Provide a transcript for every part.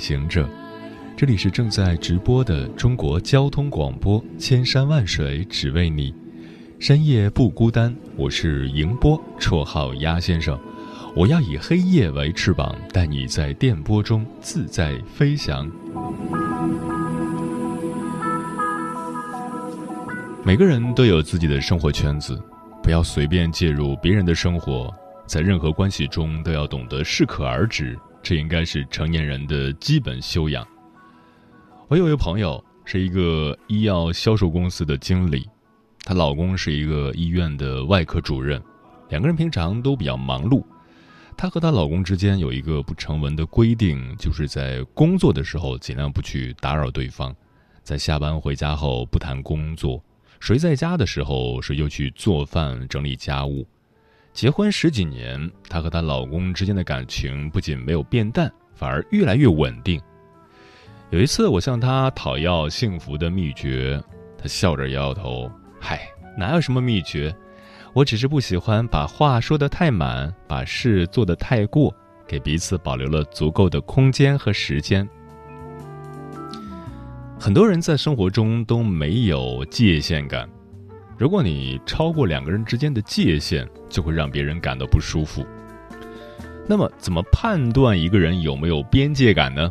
行者，这里是正在直播的中国交通广播，千山万水只为你，深夜不孤单。我是迎波，绰号鸭先生。我要以黑夜为翅膀，带你在电波中自在飞翔。每个人都有自己的生活圈子，不要随便介入别人的生活，在任何关系中都要懂得适可而止。这应该是成年人的基本修养。我有一个朋友是一个医药销售公司的经理，她老公是一个医院的外科主任，两个人平常都比较忙碌。她和她老公之间有一个不成文的规定，就是在工作的时候尽量不去打扰对方，在下班回家后不谈工作，谁在家的时候谁就去做饭整理家务。结婚十几年，她和她老公之间的感情不仅没有变淡，反而越来越稳定。有一次，我向她讨要幸福的秘诀，她笑着摇摇头：“嗨，哪有什么秘诀？我只是不喜欢把话说得太满，把事做得太过，给彼此保留了足够的空间和时间。”很多人在生活中都没有界限感。如果你超过两个人之间的界限，就会让别人感到不舒服。那么，怎么判断一个人有没有边界感呢？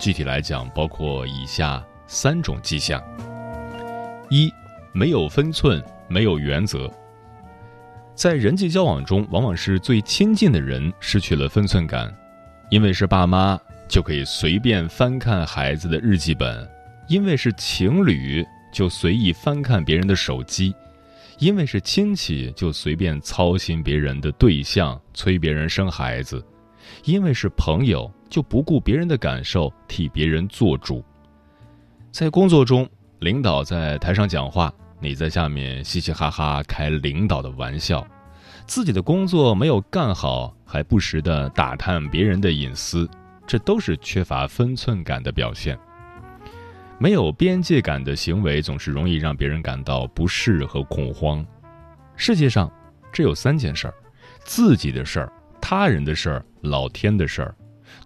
具体来讲，包括以下三种迹象：一、没有分寸，没有原则。在人际交往中，往往是最亲近的人失去了分寸感，因为是爸妈，就可以随便翻看孩子的日记本；因为是情侣。就随意翻看别人的手机，因为是亲戚就随便操心别人的对象，催别人生孩子；因为是朋友就不顾别人的感受，替别人做主。在工作中，领导在台上讲话，你在下面嘻嘻哈哈开领导的玩笑，自己的工作没有干好，还不时的打探别人的隐私，这都是缺乏分寸感的表现。没有边界感的行为总是容易让别人感到不适和恐慌。世界上只有三件事儿：自己的事儿、他人的事儿、老天的事儿。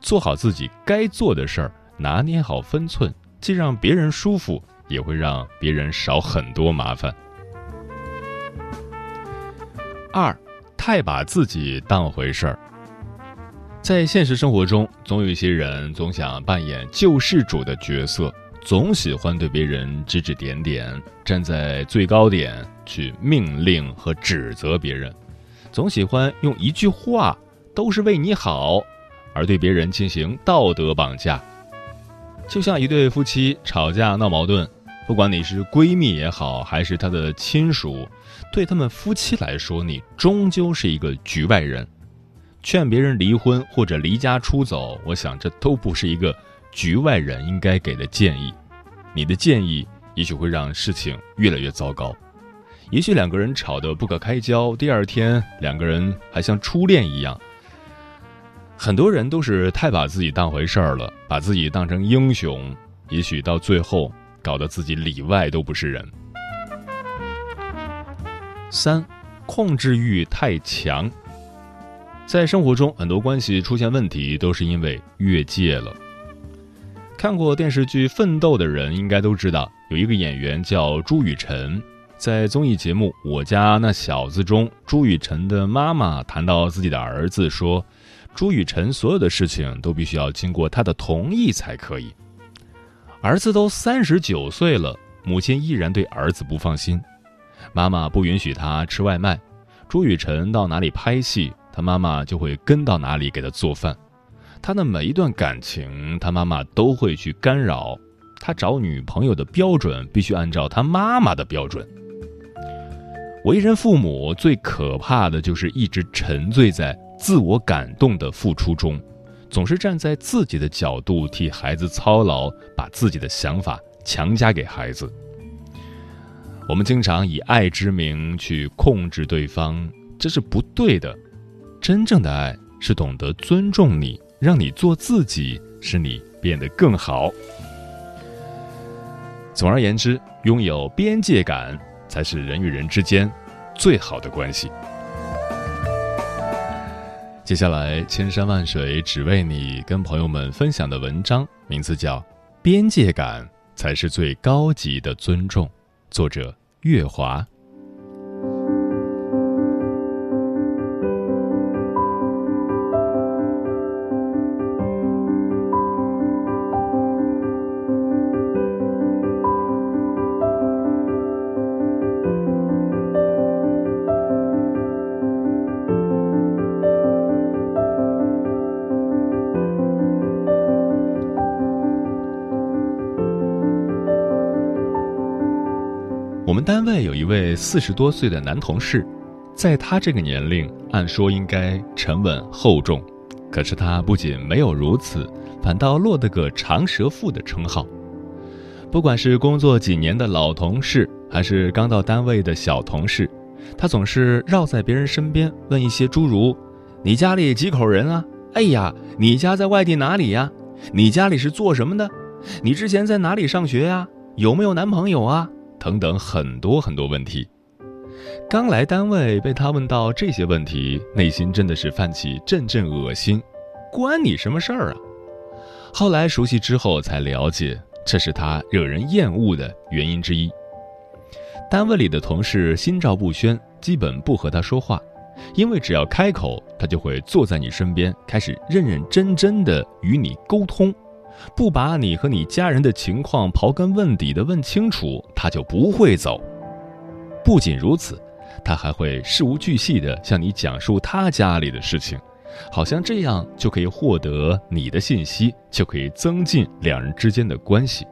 做好自己该做的事儿，拿捏好分寸，既让别人舒服，也会让别人少很多麻烦。二，太把自己当回事儿。在现实生活中，总有一些人总想扮演救世主的角色。总喜欢对别人指指点点，站在最高点去命令和指责别人，总喜欢用一句话“都是为你好”，而对别人进行道德绑架。就像一对夫妻吵架闹矛盾，不管你是闺蜜也好，还是他的亲属，对他们夫妻来说，你终究是一个局外人。劝别人离婚或者离家出走，我想这都不是一个。局外人应该给的建议，你的建议也许会让事情越来越糟糕。也许两个人吵得不可开交，第二天两个人还像初恋一样。很多人都是太把自己当回事儿了，把自己当成英雄，也许到最后搞得自己里外都不是人。三，控制欲太强，在生活中很多关系出现问题，都是因为越界了。看过电视剧《奋斗》的人应该都知道，有一个演员叫朱雨辰。在综艺节目《我家那小子》中，朱雨辰的妈妈谈到自己的儿子，说：“朱雨辰所有的事情都必须要经过他的同意才可以。”儿子都三十九岁了，母亲依然对儿子不放心。妈妈不允许他吃外卖，朱雨辰到哪里拍戏，他妈妈就会跟到哪里给他做饭。他的每一段感情，他妈妈都会去干扰。他找女朋友的标准必须按照他妈妈的标准。为人父母最可怕的就是一直沉醉在自我感动的付出中，总是站在自己的角度替孩子操劳，把自己的想法强加给孩子。我们经常以爱之名去控制对方，这是不对的。真正的爱是懂得尊重你，让你做自己，使你变得更好。总而言之，拥有边界感才是人与人之间最好的关系。接下来，千山万水只为你，跟朋友们分享的文章名字叫《边界感才是最高级的尊重》，作者月华。单位有一位四十多岁的男同事，在他这个年龄，按说应该沉稳厚重，可是他不仅没有如此，反倒落得个长舌妇的称号。不管是工作几年的老同事，还是刚到单位的小同事，他总是绕在别人身边问一些诸如：“你家里几口人啊？哎呀，你家在外地哪里呀？你家里是做什么的？你之前在哪里上学呀？有没有男朋友啊？”等等，很多很多问题。刚来单位被他问到这些问题，内心真的是泛起阵阵恶心。关你什么事儿啊？后来熟悉之后才了解，这是他惹人厌恶的原因之一。单位里的同事心照不宣，基本不和他说话，因为只要开口，他就会坐在你身边，开始认认真真的与你沟通。不把你和你家人的情况刨根问底的问清楚，他就不会走。不仅如此，他还会事无巨细的向你讲述他家里的事情，好像这样就可以获得你的信息，就可以增进两人之间的关系。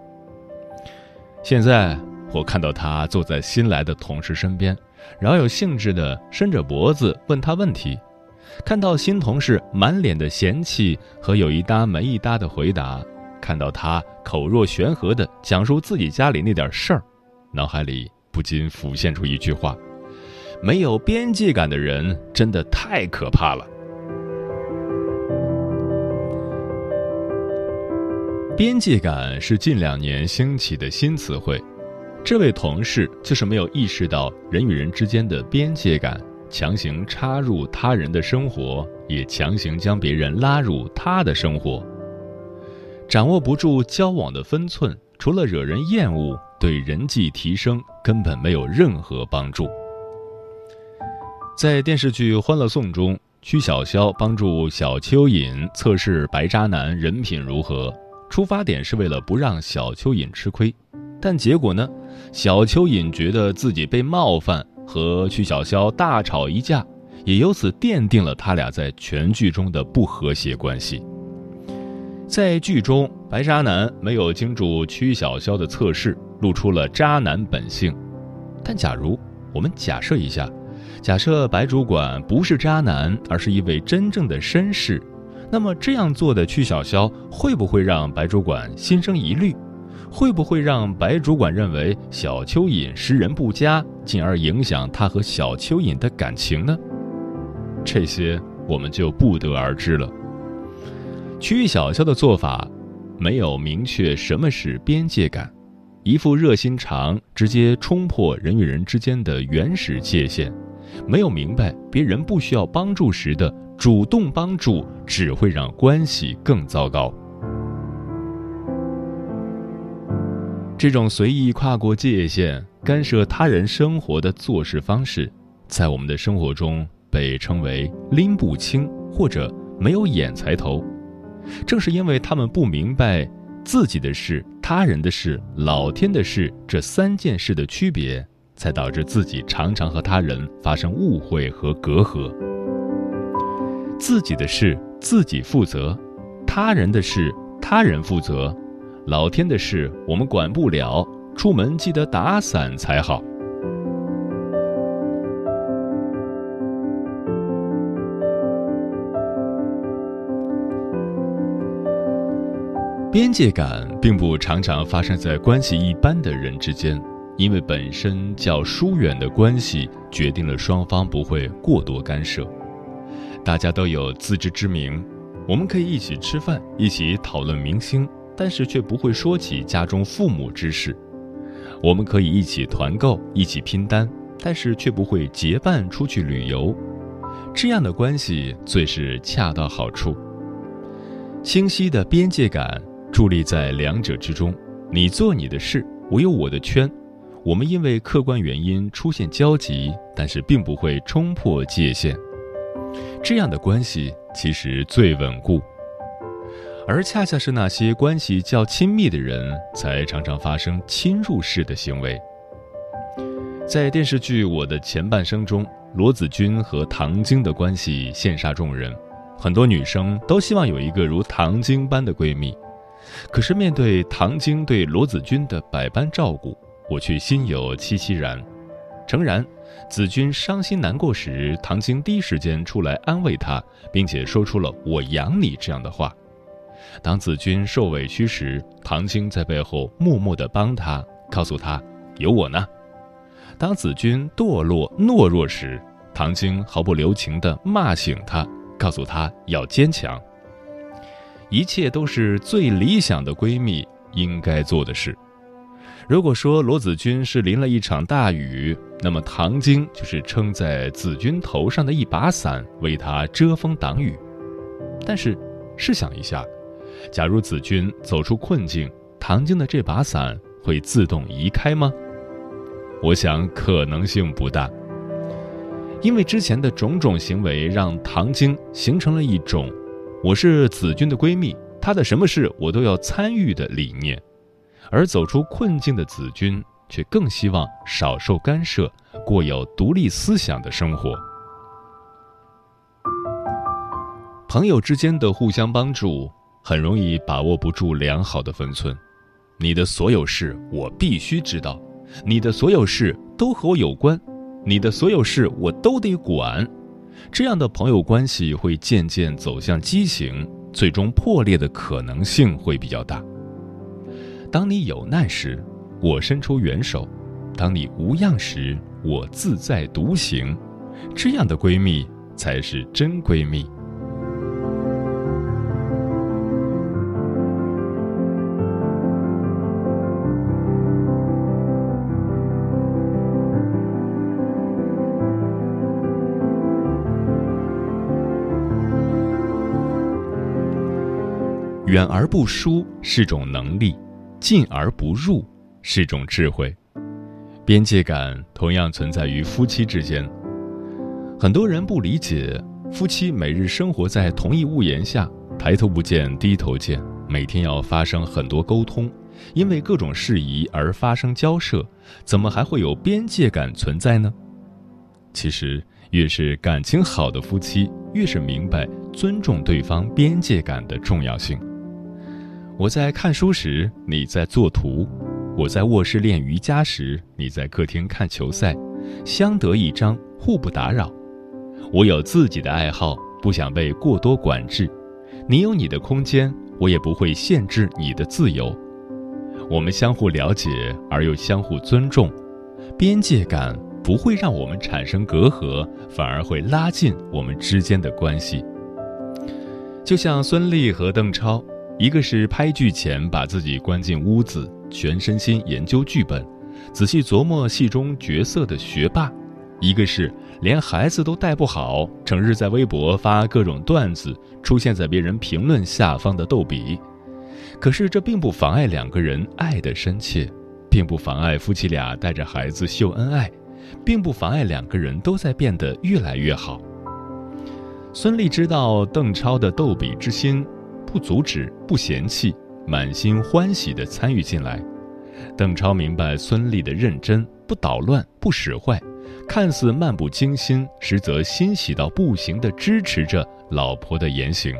现在我看到他坐在新来的同事身边，饶有兴致的伸着脖子问他问题。看到新同事满脸的嫌弃和有一搭没一搭的回答，看到他口若悬河的讲述自己家里那点事儿，脑海里不禁浮现出一句话：没有边界感的人真的太可怕了。边界感是近两年兴起的新词汇，这位同事就是没有意识到人与人之间的边界感。强行插入他人的生活，也强行将别人拉入他的生活。掌握不住交往的分寸，除了惹人厌恶，对人际提升根本没有任何帮助。在电视剧《欢乐颂》中，曲筱绡帮助小蚯蚓测试白渣男人品如何，出发点是为了不让小蚯蚓吃亏，但结果呢？小蚯蚓觉得自己被冒犯。和曲筱绡大吵一架，也由此奠定了他俩在全剧中的不和谐关系。在剧中，白渣男没有经住曲筱绡的测试，露出了渣男本性。但假如我们假设一下，假设白主管不是渣男，而是一位真正的绅士，那么这样做的曲筱绡会不会让白主管心生疑虑？会不会让白主管认为小蚯蚓识人不佳，进而影响他和小蚯蚓的感情呢？这些我们就不得而知了。曲筱绡的做法没有明确什么是边界感，一副热心肠直接冲破人与人之间的原始界限，没有明白别人不需要帮助时的主动帮助只会让关系更糟糕。这种随意跨过界限、干涉他人生活的做事方式，在我们的生活中被称为“拎不清”或者“没有眼才头”。正是因为他们不明白自己的事、他人的事、老天的事这三件事的区别，才导致自己常常和他人发生误会和隔阂。自己的事自己负责，他人的事他人负责。老天的事我们管不了，出门记得打伞才好。边界感并不常常发生在关系一般的人之间，因为本身较疏远的关系决定了双方不会过多干涉。大家都有自知之明，我们可以一起吃饭，一起讨论明星，但是却不会说起家中父母之事。我们可以一起团购，一起拼单，但是却不会结伴出去旅游。这样的关系最是恰到好处。清晰的边界感伫立在两者之中，你做你的事，我有我的圈。我们因为客观原因出现交集，但是并不会冲破界限。这样的关系其实最稳固，而恰恰是那些关系较亲密的人，才常常发生侵入式的行为。在电视剧《我的前半生》中，罗子君和唐晶的关系羡煞众人，很多女生都希望有一个如唐晶般的闺蜜。可是面对唐晶对罗子君的百般照顾，我却心有戚戚然。诚然。子君伤心难过时，唐晶第一时间出来安慰他，并且说出了“我养你”这样的话。当子君受委屈时，唐晶在背后默默地帮他，告诉他“有我呢”。当子君堕落懦弱时，唐晶毫不留情地骂醒他，告诉他要坚强。一切都是最理想的闺蜜应该做的事。如果说罗子君是淋了一场大雨，那么唐晶就是撑在子君头上的一把伞，为他遮风挡雨。但是，试想一下，假如子君走出困境，唐晶的这把伞会自动移开吗？我想可能性不大，因为之前的种种行为让唐晶形成了一种“我是子君的闺蜜，她的什么事我都要参与”的理念。而走出困境的子君，却更希望少受干涉，过有独立思想的生活。朋友之间的互相帮助，很容易把握不住良好的分寸。你的所有事我必须知道，你的所有事都和我有关，你的所有事我都得管。这样的朋友关系会渐渐走向畸形，最终破裂的可能性会比较大。当你有难时，我伸出援手；当你无恙时，我自在独行。这样的闺蜜才是真闺蜜。远而不疏是种能力。进而不入是种智慧，边界感同样存在于夫妻之间。很多人不理解，夫妻每日生活在同一屋檐下，抬头不见低头见，每天要发生很多沟通，因为各种事宜而发生交涉，怎么还会有边界感存在呢？其实，越是感情好的夫妻，越是明白尊重对方边界感的重要性。我在看书时，你在作图；我在卧室练瑜伽时，你在客厅看球赛，相得益彰，互不打扰。我有自己的爱好，不想被过多管制；你有你的空间，我也不会限制你的自由。我们相互了解而又相互尊重，边界感不会让我们产生隔阂，反而会拉近我们之间的关系。就像孙俪和邓超。一个是拍剧前把自己关进屋子，全身心研究剧本，仔细琢磨戏中角色的学霸；一个是连孩子都带不好，整日在微博发各种段子，出现在别人评论下方的逗比。可是这并不妨碍两个人爱的深切，并不妨碍夫妻俩带着孩子秀恩爱，并不妨碍两个人都在变得越来越好。孙俪知道邓超的逗比之心。不阻止，不嫌弃，满心欢喜地参与进来。邓超明白孙俪的认真，不捣乱，不使坏，看似漫不经心，实则欣喜到不行地支持着老婆的言行。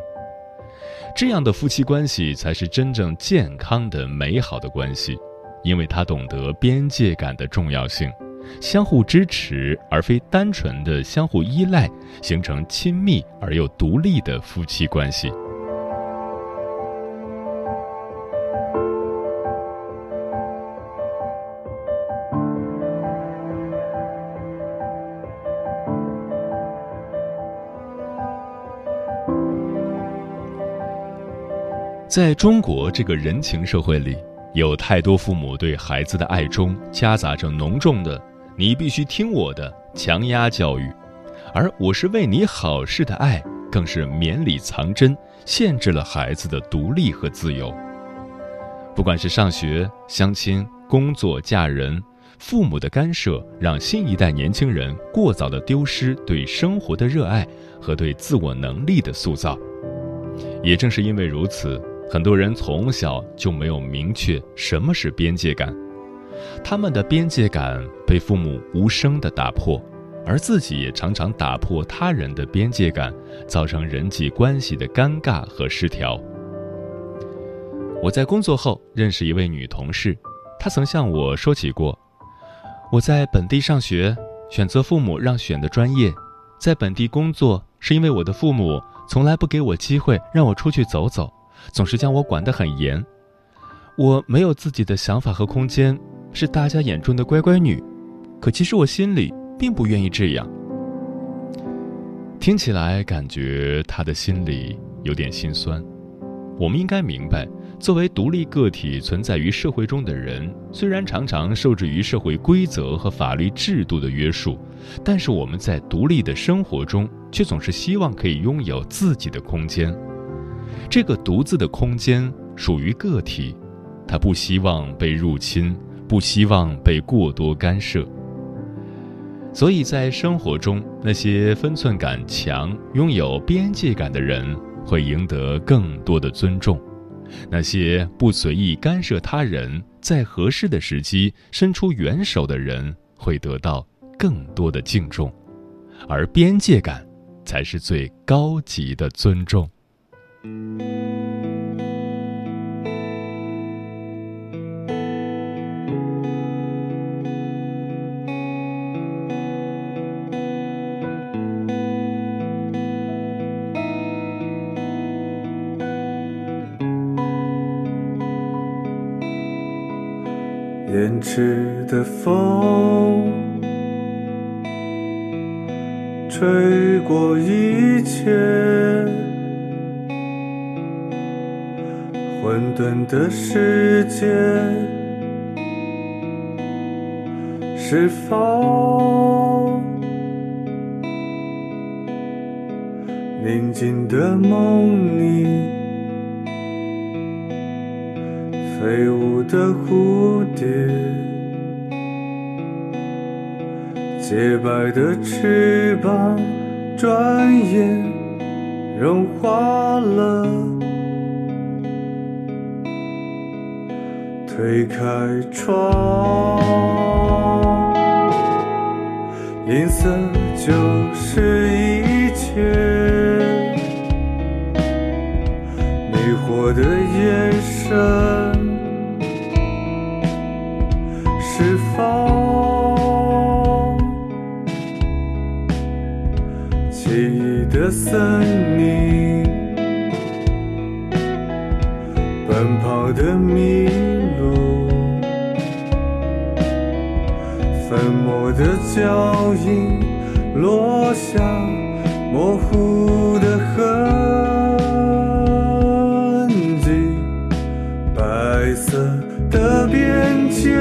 这样的夫妻关系才是真正健康的、美好的关系，因为他懂得边界感的重要性，相互支持而非单纯的相互依赖，形成亲密而又独立的夫妻关系。在中国这个人情社会里，有太多父母对孩子的爱中夹杂着浓重的“你必须听我的”强压教育，而“我是为你好事”的爱更是绵里藏针，限制了孩子的独立和自由。不管是上学、相亲、工作、嫁人，父母的干涉让新一代年轻人过早的丢失对生活的热爱和对自我能力的塑造。也正是因为如此。很多人从小就没有明确什么是边界感，他们的边界感被父母无声的打破，而自己也常常打破他人的边界感，造成人际关系的尴尬和失调。我在工作后认识一位女同事，她曾向我说起过：我在本地上学，选择父母让选的专业，在本地工作是因为我的父母从来不给我机会让我出去走走。总是将我管得很严，我没有自己的想法和空间，是大家眼中的乖乖女。可其实我心里并不愿意这样。听起来感觉他的心里有点心酸。我们应该明白，作为独立个体存在于社会中的人，虽然常常受制于社会规则和法律制度的约束，但是我们在独立的生活中，却总是希望可以拥有自己的空间。这个独自的空间属于个体，他不希望被入侵，不希望被过多干涉。所以在生活中，那些分寸感强、拥有边界感的人会赢得更多的尊重；那些不随意干涉他人，在合适的时机伸出援手的人会得到更多的敬重。而边界感，才是最高级的尊重。延迟的风，吹过一切。混沌的世界，是否宁静的梦里，飞舞的蝴蝶，洁白的翅膀，转眼融化了。推开窗，颜色就是一切。迷惑的眼神，释放奇异的森林，奔跑的迷。的脚印落下模糊的痕迹，白色的边界，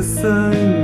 奇异的森林？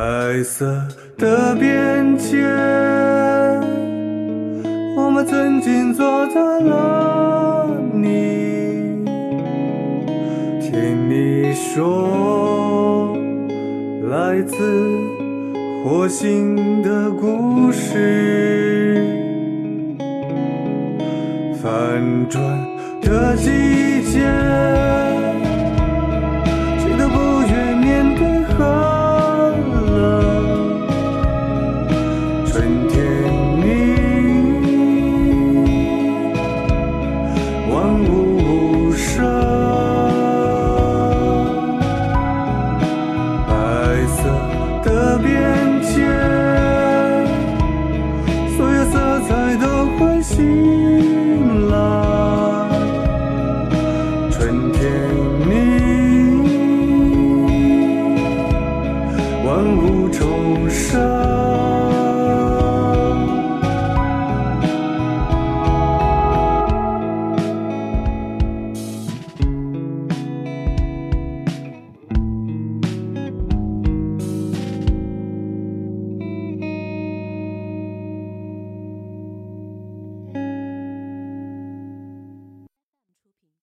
白色的边界，我们曾经坐在了你，听你说来自火星的故事，反转的季节。